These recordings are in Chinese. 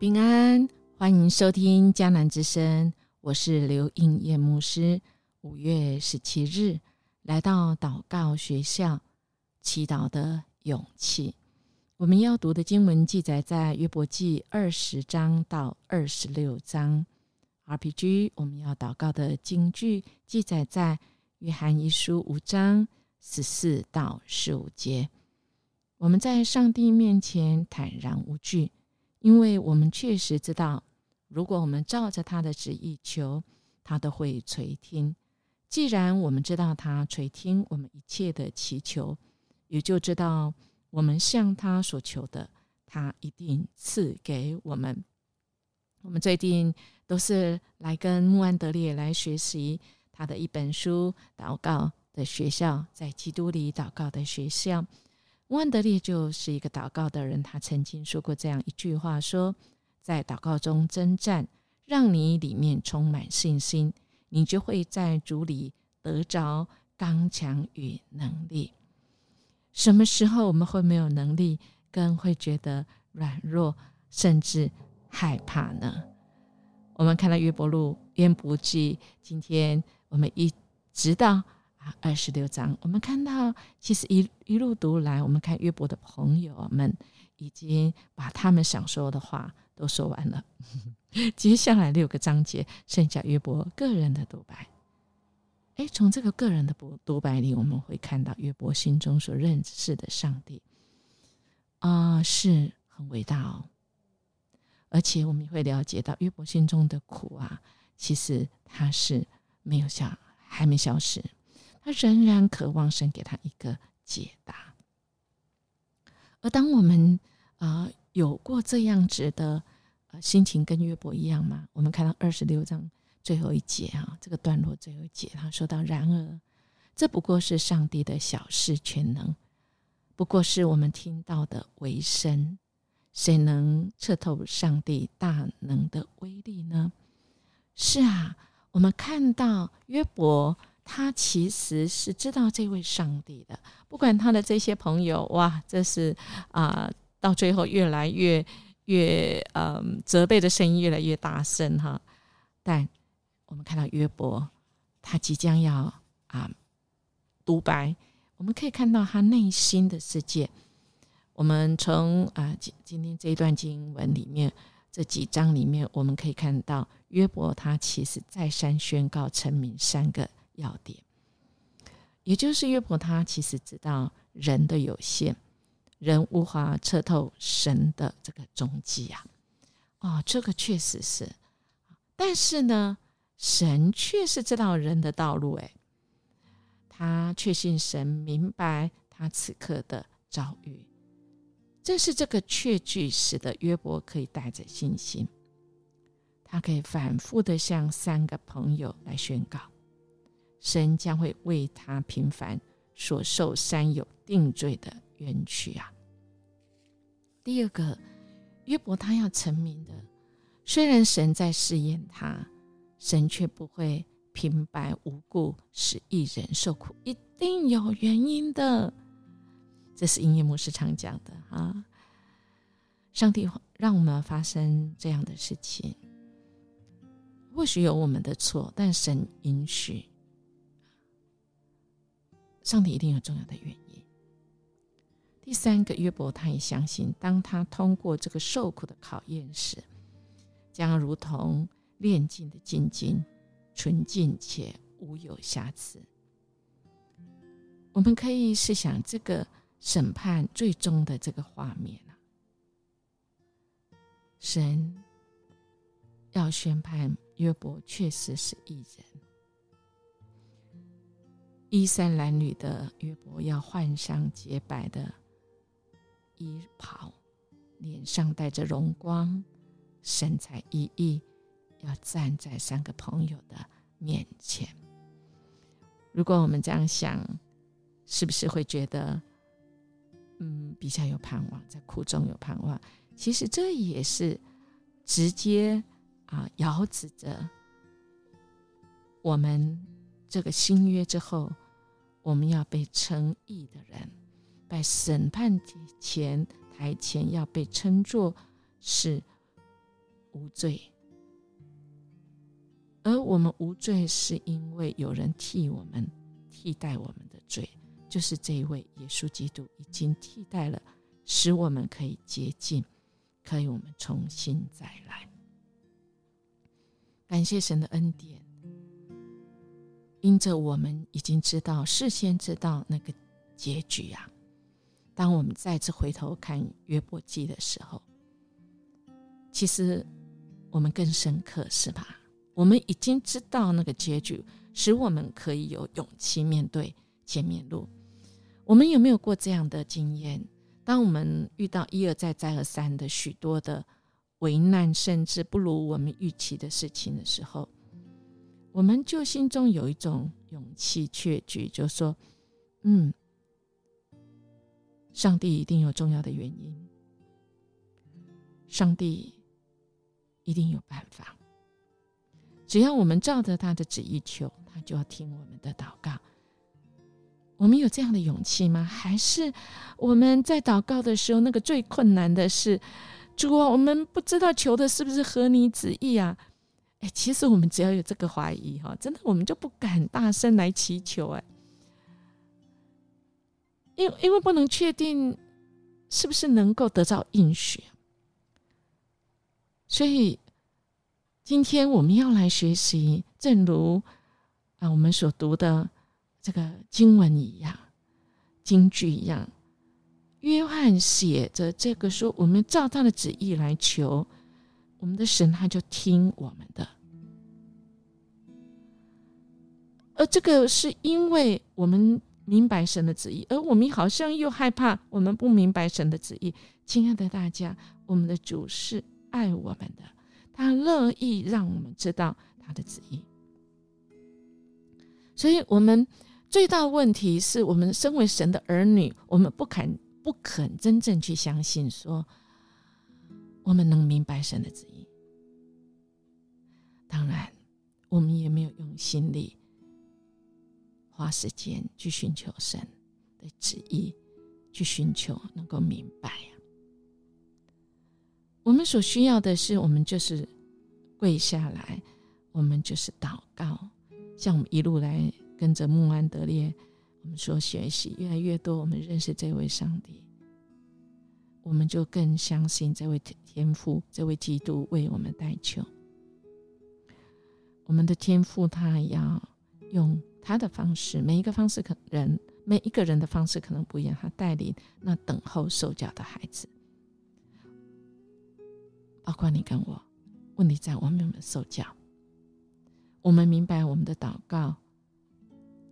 平安，欢迎收听江南之声，我是刘应叶牧师。五月十七日，来到祷告学校，祈祷的勇气。我们要读的经文记载在约伯记二十章到二十六章。RPG，我们要祷告的经句记载在约翰一书五章十四到十五节。我们在上帝面前坦然无惧，因为我们确实知道，如果我们照着他的旨意求，他都会垂听。既然我们知道他垂听我们一切的祈求，也就知道我们向他所求的，他一定赐给我们。我们最近都是来跟穆安德烈来学习他的一本书《祷告的学校》，在基督里祷告的学校。万德烈就是一个祷告的人，他曾经说过这样一句话：说在祷告中征战，让你里面充满信心，你就会在主里得着刚强与能力。什么时候我们会没有能力，更会觉得软弱，甚至害怕呢？我们看到约伯录、约伯记，今天我们一直到。二十六章，我们看到，其实一一路读来，我们看约伯的朋友们已经把他们想说的话都说完了。接下来六个章节，剩下约伯个人的独白。哎，从这个个人的独独白里，我们会看到约伯心中所认识的上帝啊，是很伟大哦。而且我们会了解到，约伯心中的苦啊，其实他是没有消，还没消失。他仍然渴望神给他一个解答，而当我们啊有过这样子的呃心情，跟约伯一样吗？我们看到二十六章最后一节啊，这个段落最后一节，他说到：“然而，这不过是上帝的小事全能，不过是我们听到的为声，谁能彻透上帝大能的威力呢？”是啊，我们看到约伯。他其实是知道这位上帝的，不管他的这些朋友，哇，这是啊，到最后越来越越嗯责备的声音越来越大声哈。但我们看到约伯，他即将要啊独白，我们可以看到他内心的世界。我们从啊今今天这一段经文里面这几章里面，我们可以看到约伯他其实再三宣告成名三个。要点，也就是约伯他其实知道人的有限，人无法彻透神的这个踪迹啊。哦，这个确实是，但是呢，神却是知道人的道路。哎，他确信神明白他此刻的遭遇，正是这个确据使得约伯可以带着信心，他可以反复的向三个朋友来宣告。神将会为他平凡所受三有定罪的冤屈啊！第二个，约伯他要成名的，虽然神在试验他，神却不会平白无故使一人受苦，一定有原因的。这是音乐牧师常讲的啊！上帝让我们发生这样的事情，或许有我们的错，但神允许。上帝一定有重要的原因。第三个，约伯他也相信，当他通过这个受苦的考验时，将如同炼金的金金，纯净且无有瑕疵。我们可以试想这个审判最终的这个画面啊，神要宣判约伯确实是异人。衣衫褴褛的约伯要换上洁白的衣袍，脸上带着荣光，神采奕奕，要站在三个朋友的面前。如果我们这样想，是不是会觉得，嗯，比较有盼望，在苦中有盼望？其实这也是直接啊，遥指着我们。这个新约之后，我们要被称义的人，在审判前台前要被称作是无罪，而我们无罪是因为有人替我们替代我们的罪，就是这一位耶稣基督已经替代了，使我们可以洁净，可以我们重新再来。感谢神的恩典，因着我们已经知道，事先知道那个结局啊。当我们再次回头看约伯记的时候，其实我们更深刻，是吧？我们已经知道那个结局，使我们可以有勇气面对前面路。我们有没有过这样的经验？当我们遇到一而再、再而三的许多的危难，甚至不如我们预期的事情的时候，我们就心中有一种勇气确据，就说：“嗯。”上帝一定有重要的原因，上帝一定有办法。只要我们照着他的旨意求，他就要听我们的祷告。我们有这样的勇气吗？还是我们在祷告的时候，那个最困难的是主啊，我们不知道求的是不是合你旨意啊？哎，其实我们只要有这个怀疑哈，真的我们就不敢大声来祈求哎。因因为不能确定是不是能够得到应许，所以今天我们要来学习，正如啊我们所读的这个经文一样，经句一样。约翰写着这个说，我们照他的旨意来求，我们的神他就听我们的。而这个是因为我们。明白神的旨意，而我们好像又害怕我们不明白神的旨意。亲爱的大家，我们的主是爱我们的，他乐意让我们知道他的旨意。所以，我们最大的问题是我们身为神的儿女，我们不肯不肯真正去相信，说我们能明白神的旨意。当然，我们也没有用心力。花时间去寻求神的旨意，去寻求能够明白呀。我们所需要的是，我们就是跪下来，我们就是祷告。像我们一路来跟着穆安德烈，我们所学习越来越多，我们认识这位上帝，我们就更相信这位天父，这位基督为我们代求。我们的天父，他要用。他的方式，每一个方式可人每一个人的方式可能不一样。他带领那等候受教的孩子，包括你跟我。问题在我们有没有受教？我们明白我们的祷告，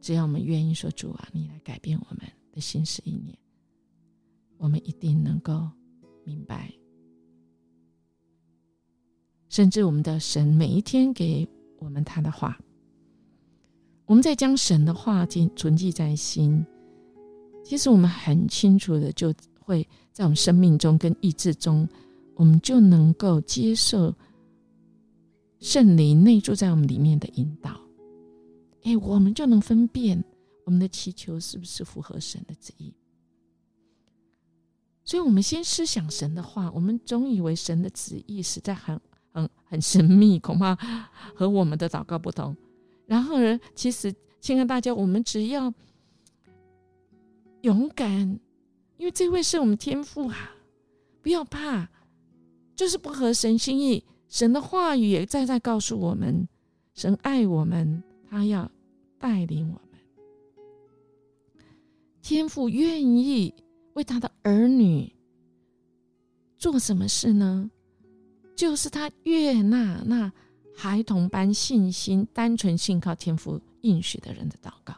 只要我们愿意说主啊，你来改变我们的心思意念，我们一定能够明白。甚至我们的神每一天给我们他的话。我们在将神的话记存记在心，其实我们很清楚的就会在我们生命中跟意志中，我们就能够接受圣灵内住在我们里面的引导。哎，我们就能分辨我们的祈求是不是符合神的旨意。所以，我们先思想神的话，我们总以为神的旨意实在很很很神秘，恐怕和我们的祷告不同。然后呢？其实，亲爱大家，我们只要勇敢，因为这位是我们天父啊！不要怕，就是不合神心意。神的话语也在在告诉我们，神爱我们，他要带领我们。天父愿意为他的儿女做什么事呢？就是他悦纳那。孩童般信心、单纯信靠天赋应许的人的祷告，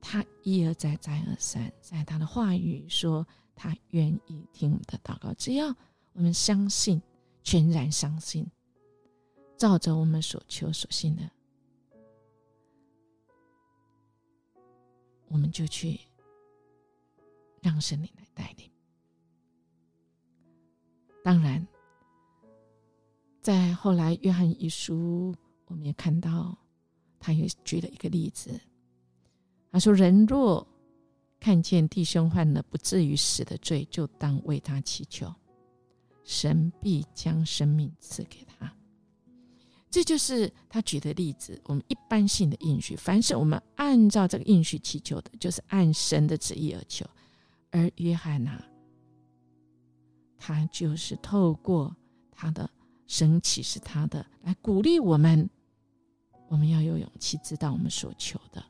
他一而再、再而三，在他的话语说，他愿意听我们的祷告。只要我们相信，全然相信，照着我们所求所信的，我们就去让神灵来带领。当然。在后来，约翰一书，我们也看到，他也举了一个例子。他说：“人若看见弟兄犯了不至于死的罪，就当为他祈求。神必将生命赐给他。这就是他举的例子。我们一般性的应许，凡是我们按照这个应许祈求的，就是按神的旨意而求。而约翰呐，他就是透过他的神启示他的，来鼓励我们，我们要有勇气，知道我们所求的，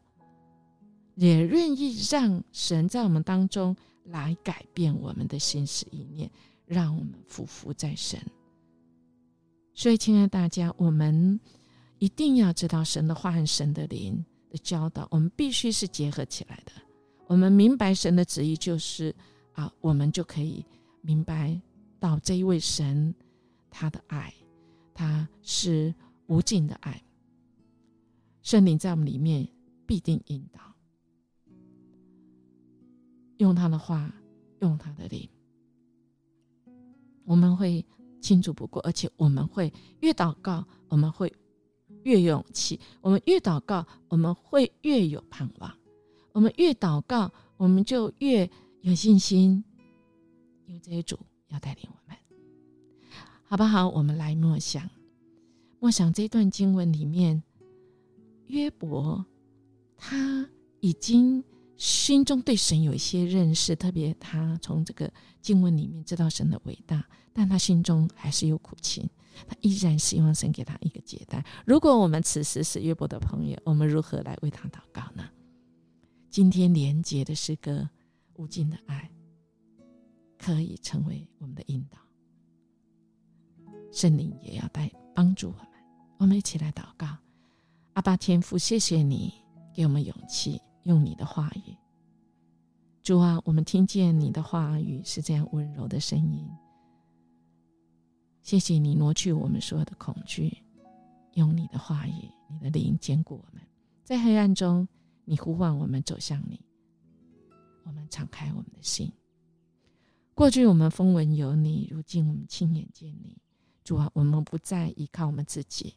也愿意让神在我们当中来改变我们的心思意念，让我们匍匐在神。所以，亲爱的大家，我们一定要知道神的话和神的灵的教导，我们必须是结合起来的。我们明白神的旨意，就是啊，我们就可以明白到这一位神他的爱，他是无尽的爱。圣灵在我们里面必定引导，用他的话，用他的灵，我们会。清楚不过，而且我们会越祷告，我们会越勇气；我们越祷告，我们会越有盼望；我们越祷告，我们就越有信心。因为这些主要带领我们，好不好？我们来默想，默想这段经文里面，约伯他已经。心中对神有一些认识，特别他从这个经文里面知道神的伟大，但他心中还是有苦情，他依然希望神给他一个解答。如果我们此时是约伯的朋友，我们如何来为他祷告呢？今天连结的是个无尽的爱，可以成为我们的引导。圣灵也要带帮助我们，我们一起来祷告。阿爸天父，谢谢你给我们勇气。用你的话语，主啊，我们听见你的话语是这样温柔的声音。谢谢你挪去我们所有的恐惧，用你的话语、你的灵坚固我们。在黑暗中，你呼唤我们走向你。我们敞开我们的心。过去我们风闻有你，如今我们亲眼见你。主啊，我们不再依靠我们自己，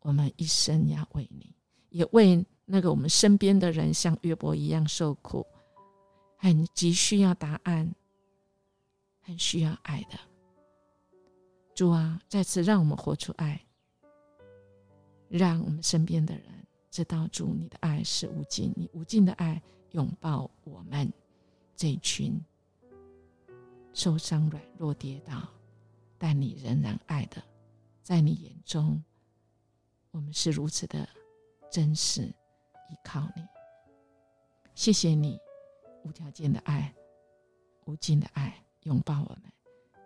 我们一生要为你，也为。那个我们身边的人像约伯一样受苦，很急需要答案，很需要爱的。主啊，再次让我们活出爱，让我们身边的人知道主你的爱是无尽，你无尽的爱拥抱我们这群受伤、软弱、跌倒，但你仍然爱的，在你眼中，我们是如此的真实。依靠你，谢谢你无条件的爱，无尽的爱拥抱我们。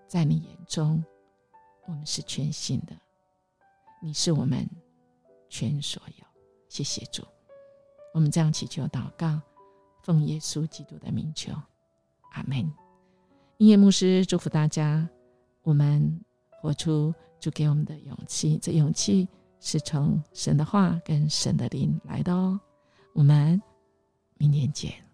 在你眼中，我们是全新的，你是我们全所有。谢谢主，我们这样祈求祷告，奉耶稣基督的名求，阿门。音乐牧师祝福大家，我们活出主给我们的勇气，这勇气是从神的话跟神的灵来的哦。我们明天见。